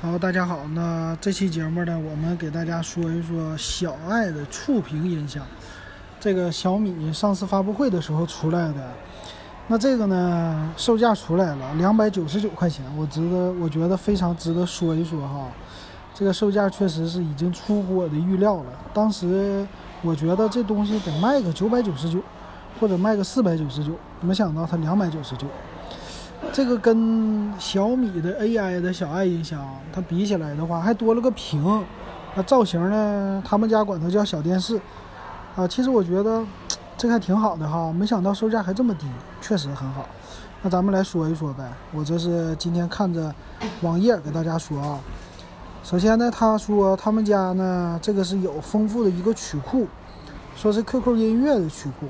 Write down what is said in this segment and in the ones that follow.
好，大家好。那这期节目呢，我们给大家说一说小爱的触屏音响。这个小米上次发布会的时候出来的。那这个呢，售价出来了，两百九十九块钱。我值得，我觉得非常值得说一说哈。这个售价确实是已经出乎我的预料了。当时我觉得这东西得卖个九百九十九，或者卖个四百九十九，没想到它两百九十九。这个跟小米的 AI 的小爱音箱它比起来的话，还多了个屏。那造型呢？他们家管它叫小电视。啊，其实我觉得这还挺好的哈，没想到售价还这么低，确实很好。那咱们来说一说呗。我这是今天看着网页给大家说啊。首先呢，他说他们家呢这个是有丰富的一个曲库，说是 QQ 音乐的曲库。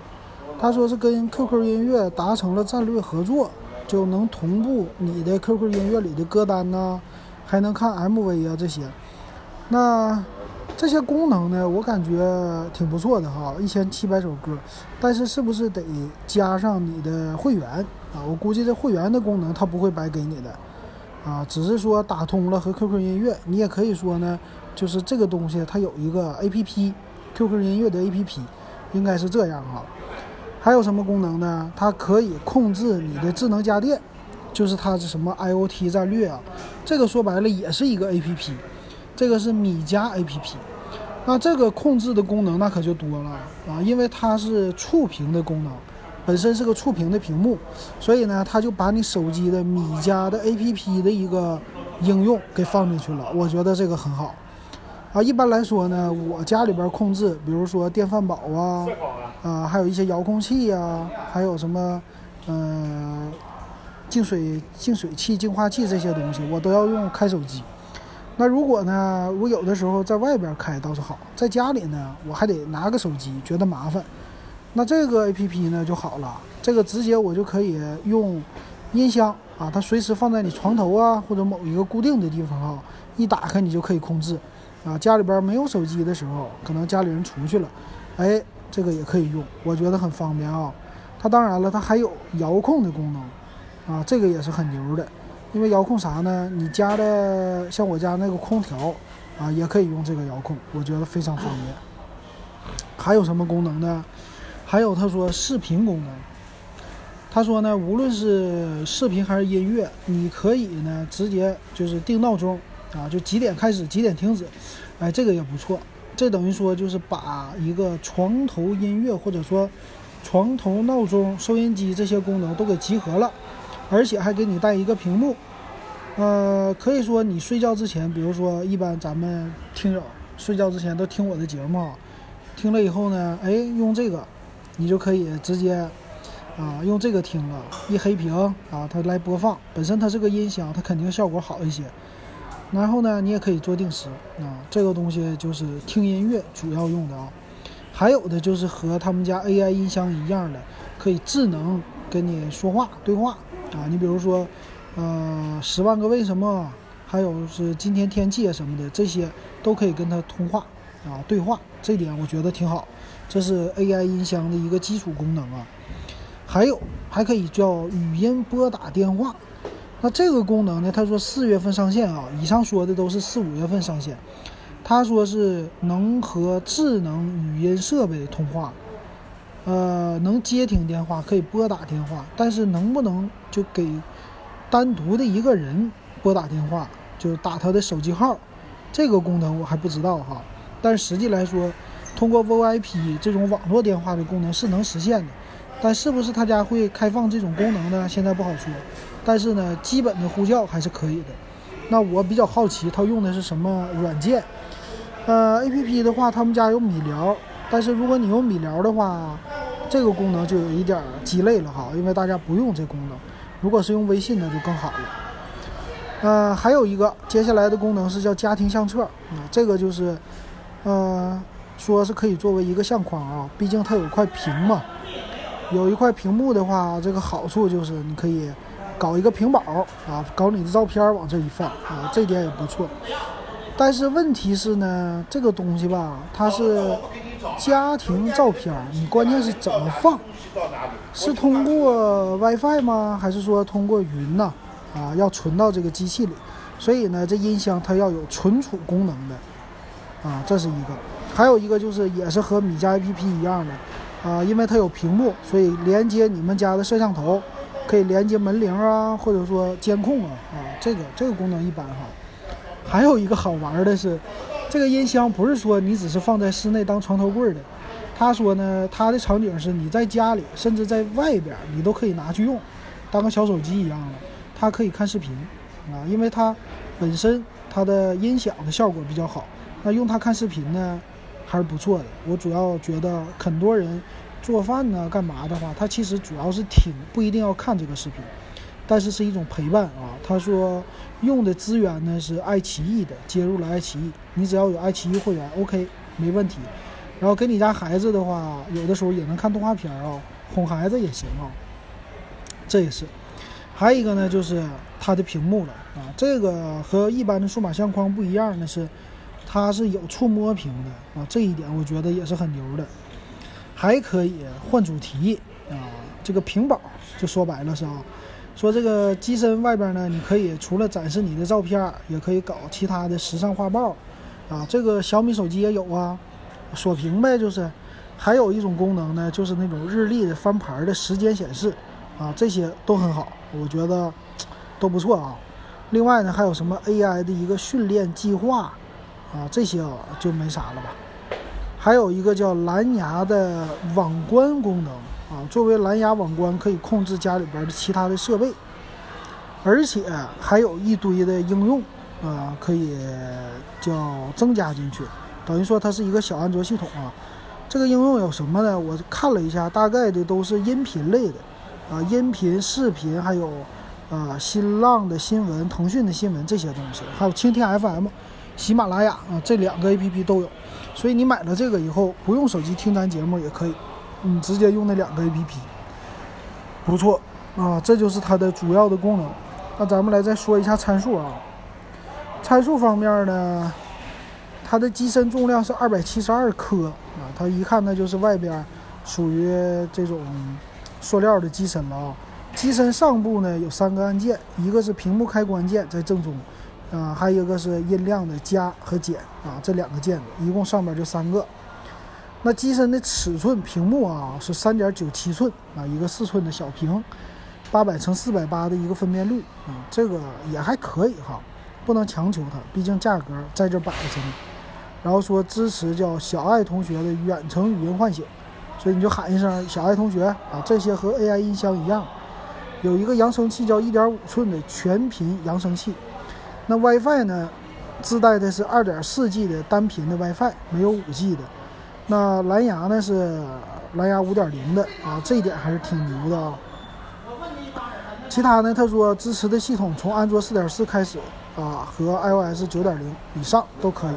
他说是跟 QQ 音乐达成了战略合作。就能同步你的 QQ 音乐里的歌单呐，还能看 MV 啊这些，那这些功能呢，我感觉挺不错的哈，一千七百首歌，但是是不是得加上你的会员啊？我估计这会员的功能它不会白给你的啊，只是说打通了和 QQ 音乐，你也可以说呢，就是这个东西它有一个 APP，QQ 音乐的 APP，应该是这样哈。还有什么功能呢？它可以控制你的智能家电，就是它是什么 IOT 战略啊？这个说白了也是一个 APP，这个是米家 APP。那这个控制的功能那可就多了啊，因为它是触屏的功能，本身是个触屏的屏幕，所以呢，它就把你手机的米家的 APP 的一个应用给放进去了。我觉得这个很好。啊，一般来说呢，我家里边控制，比如说电饭煲啊，啊，还有一些遥控器呀，还有什么，嗯，净水净水器、净化器这些东西，我都要用开手机。那如果呢，我有的时候在外边开倒是好，在家里呢，我还得拿个手机，觉得麻烦。那这个 A P P 呢就好了，这个直接我就可以用音箱啊，它随时放在你床头啊，或者某一个固定的地方啊，一打开你就可以控制。啊，家里边没有手机的时候，可能家里人出去了，哎，这个也可以用，我觉得很方便啊。它当然了，它还有遥控的功能，啊，这个也是很牛的。因为遥控啥呢？你家的像我家那个空调，啊，也可以用这个遥控，我觉得非常方便。还有什么功能呢？还有他说视频功能，他说呢，无论是视频还是音乐，你可以呢直接就是定闹钟。啊，就几点开始，几点停止，哎，这个也不错。这等于说就是把一个床头音乐或者说床头闹钟、收音机这些功能都给集合了，而且还给你带一个屏幕。呃，可以说你睡觉之前，比如说一般咱们听友睡觉之前都听我的节目，听了以后呢，哎，用这个，你就可以直接啊用这个听了，一黑屏啊，它来播放。本身它是个音箱，它肯定效果好一些。然后呢，你也可以做定时啊，这个东西就是听音乐主要用的啊。还有的就是和他们家 AI 音箱一样的，可以智能跟你说话对话啊。你比如说，呃，十万个为什么，还有是今天天气啊什么的，这些都可以跟它通话啊对话，这点我觉得挺好。这是 AI 音箱的一个基础功能啊。还有还可以叫语音拨打电话。那这个功能呢？他说四月份上线啊，以上说的都是四五月份上线。他说是能和智能语音设备通话，呃，能接听电话，可以拨打电话，但是能不能就给单独的一个人拨打电话，就打他的手机号，这个功能我还不知道哈。但实际来说，通过 VIP 这种网络电话的功能是能实现的，但是不是他家会开放这种功能呢？现在不好说。但是呢，基本的呼叫还是可以的。那我比较好奇，它用的是什么软件？呃，A P P 的话，他们家有米聊。但是如果你用米聊的话，这个功能就有一点鸡肋了哈，因为大家不用这功能。如果是用微信的就更好了。呃，还有一个接下来的功能是叫家庭相册啊，这个就是，呃，说是可以作为一个相框啊，毕竟它有块屏嘛。有一块屏幕的话，这个好处就是你可以。搞一个屏保啊，搞你的照片往这一放啊，这点也不错。但是问题是呢，这个东西吧，它是家庭照片，你关键是怎么放？是通过 WiFi 吗？还是说通过云呢？啊，要存到这个机器里？所以呢，这音箱它要有存储功能的，啊，这是一个。还有一个就是也是和米家 APP 一样的，啊，因为它有屏幕，所以连接你们家的摄像头，可以连接门铃啊，或者说监控啊，啊，这个这个功能一般哈。还有一个好玩的是，这个音箱不是说你只是放在室内当床头柜的，他说呢，他的场景是你在家里，甚至在外边你都可以拿去用，当个小手机一样的，它可以看视频。啊，因为它本身它的音响的效果比较好，那用它看视频呢还是不错的。我主要觉得很多人做饭呢干嘛的话，他其实主要是听，不一定要看这个视频，但是是一种陪伴啊。他说用的资源呢是爱奇艺的，接入了爱奇艺，你只要有爱奇艺会员，OK 没问题。然后给你家孩子的话，有的时候也能看动画片啊，哄孩子也行啊，这也是。还有一个呢，就是它的屏幕了啊，这个和一般的数码相框不一样的是，它是有触摸屏的啊，这一点我觉得也是很牛的。还可以换主题啊，这个屏保就说白了是啊，说这个机身外边呢，你可以除了展示你的照片，也可以搞其他的时尚画报啊，这个小米手机也有啊，锁屏呗，就是。还有一种功能呢，就是那种日历的翻牌的时间显示啊，这些都很好。我觉得都不错啊。另外呢，还有什么 AI 的一个训练计划啊，这些就没啥了吧。还有一个叫蓝牙的网关功能啊，作为蓝牙网关可以控制家里边的其他的设备，而且还有一堆的应用啊，可以叫增加进去，等于说它是一个小安卓系统啊。这个应用有什么呢？我看了一下，大概的都是音频类的。啊，音频、视频，还有啊，新浪的新闻、腾讯的新闻这些东西，还有蜻蜓 FM、喜马拉雅啊，这两个 APP 都有。所以你买了这个以后，不用手机听咱节目也可以，你直接用那两个 APP，不错啊。这就是它的主要的功能。那咱们来再说一下参数啊。参数方面呢，它的机身重量是二百七十二克啊，它一看那就是外边属于这种。塑料的机身了啊，机身上部呢有三个按键，一个是屏幕开关键在正中，啊，还有一个是音量的加和减啊，这两个键子，一共上面就三个。那机身的尺寸，屏幕啊是三点九七寸啊，一个四寸的小屏，八百乘四百八的一个分辨率啊，这个也还可以哈，不能强求它，毕竟价格在这摆着呢。然后说支持叫小爱同学的远程语音唤醒。所以你就喊一声“小爱同学”啊，这些和 AI 音箱一样，有一个扬声器叫1.5寸的全频扬声器。那 WiFi 呢，自带的是 2.4G 的单频的 WiFi，没有 5G 的。那蓝牙呢是蓝牙5.0的啊，这一点还是挺牛的啊。其他呢，他说支持的系统从安卓4.4开始啊，和 iOS 9.0以上都可以。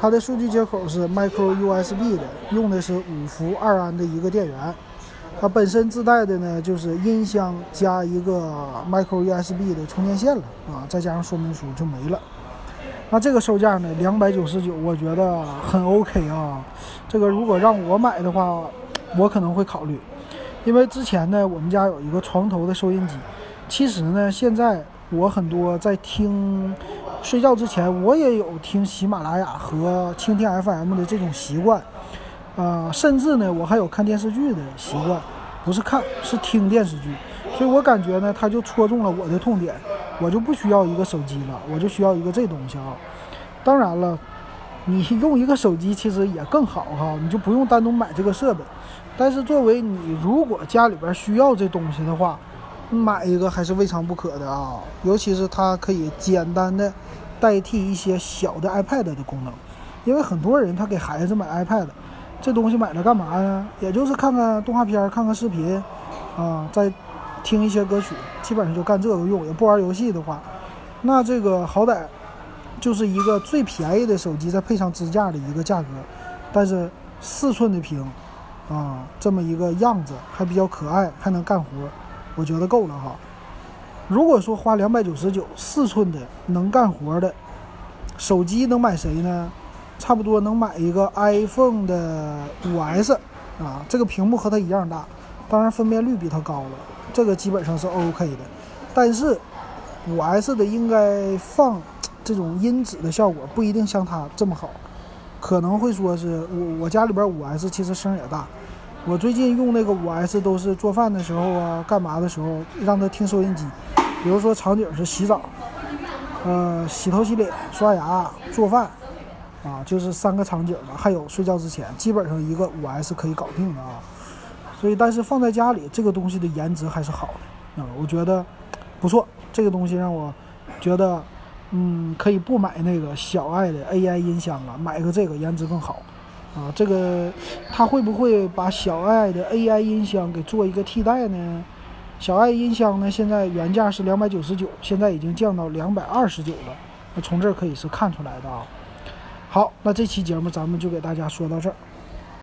它的数据接口是 Micro USB 的，用的是五伏二安的一个电源。它本身自带的呢，就是音箱加一个 Micro USB 的充电线了啊，再加上说明书就没了。那这个售价呢，两百九十九，我觉得很 OK 啊。这个如果让我买的话，我可能会考虑，因为之前呢，我们家有一个床头的收音机。其实呢，现在我很多在听。睡觉之前，我也有听喜马拉雅和蜻蜓 FM 的这种习惯，啊，甚至呢，我还有看电视剧的习惯，不是看，是听电视剧。所以我感觉呢，它就戳中了我的痛点，我就不需要一个手机了，我就需要一个这东西啊。当然了，你用一个手机其实也更好哈，你就不用单独买这个设备。但是作为你如果家里边需要这东西的话，买一个还是未尝不可的啊，尤其是它可以简单的代替一些小的 iPad 的功能，因为很多人他给孩子买 iPad，这东西买了干嘛呀？也就是看看动画片、看看视频，啊，再听一些歌曲，基本上就干这个用。也不玩游戏的话，那这个好歹就是一个最便宜的手机，再配上支架的一个价格，但是四寸的屏，啊，这么一个样子还比较可爱，还能干活。我觉得够了哈。如果说花两百九十九四寸的能干活的手机能买谁呢？差不多能买一个 iPhone 的五 S 啊，这个屏幕和它一样大，当然分辨率比它高了，这个基本上是 OK 的。但是五 S 的应该放这种音质的效果不一定像它这么好，可能会说是我我家里边五 S 其实声也大，我最近用那个五 S 都是做饭的时候啊，干嘛的时候让它听收音机，比如说场景是洗澡，呃，洗头洗脸、刷牙、做饭，啊，就是三个场景嘛，还有睡觉之前，基本上一个五 S 可以搞定的啊。所以，但是放在家里，这个东西的颜值还是好的啊，我觉得不错。这个东西让我觉得，嗯，可以不买那个小爱的 AI 音箱了，买个这个颜值更好啊。这个它会不会把小爱的 AI 音箱给做一个替代呢？小爱音箱呢，现在原价是两百九十九，现在已经降到两百二十九了。那从这儿可以是看出来的啊。好，那这期节目咱们就给大家说到这儿。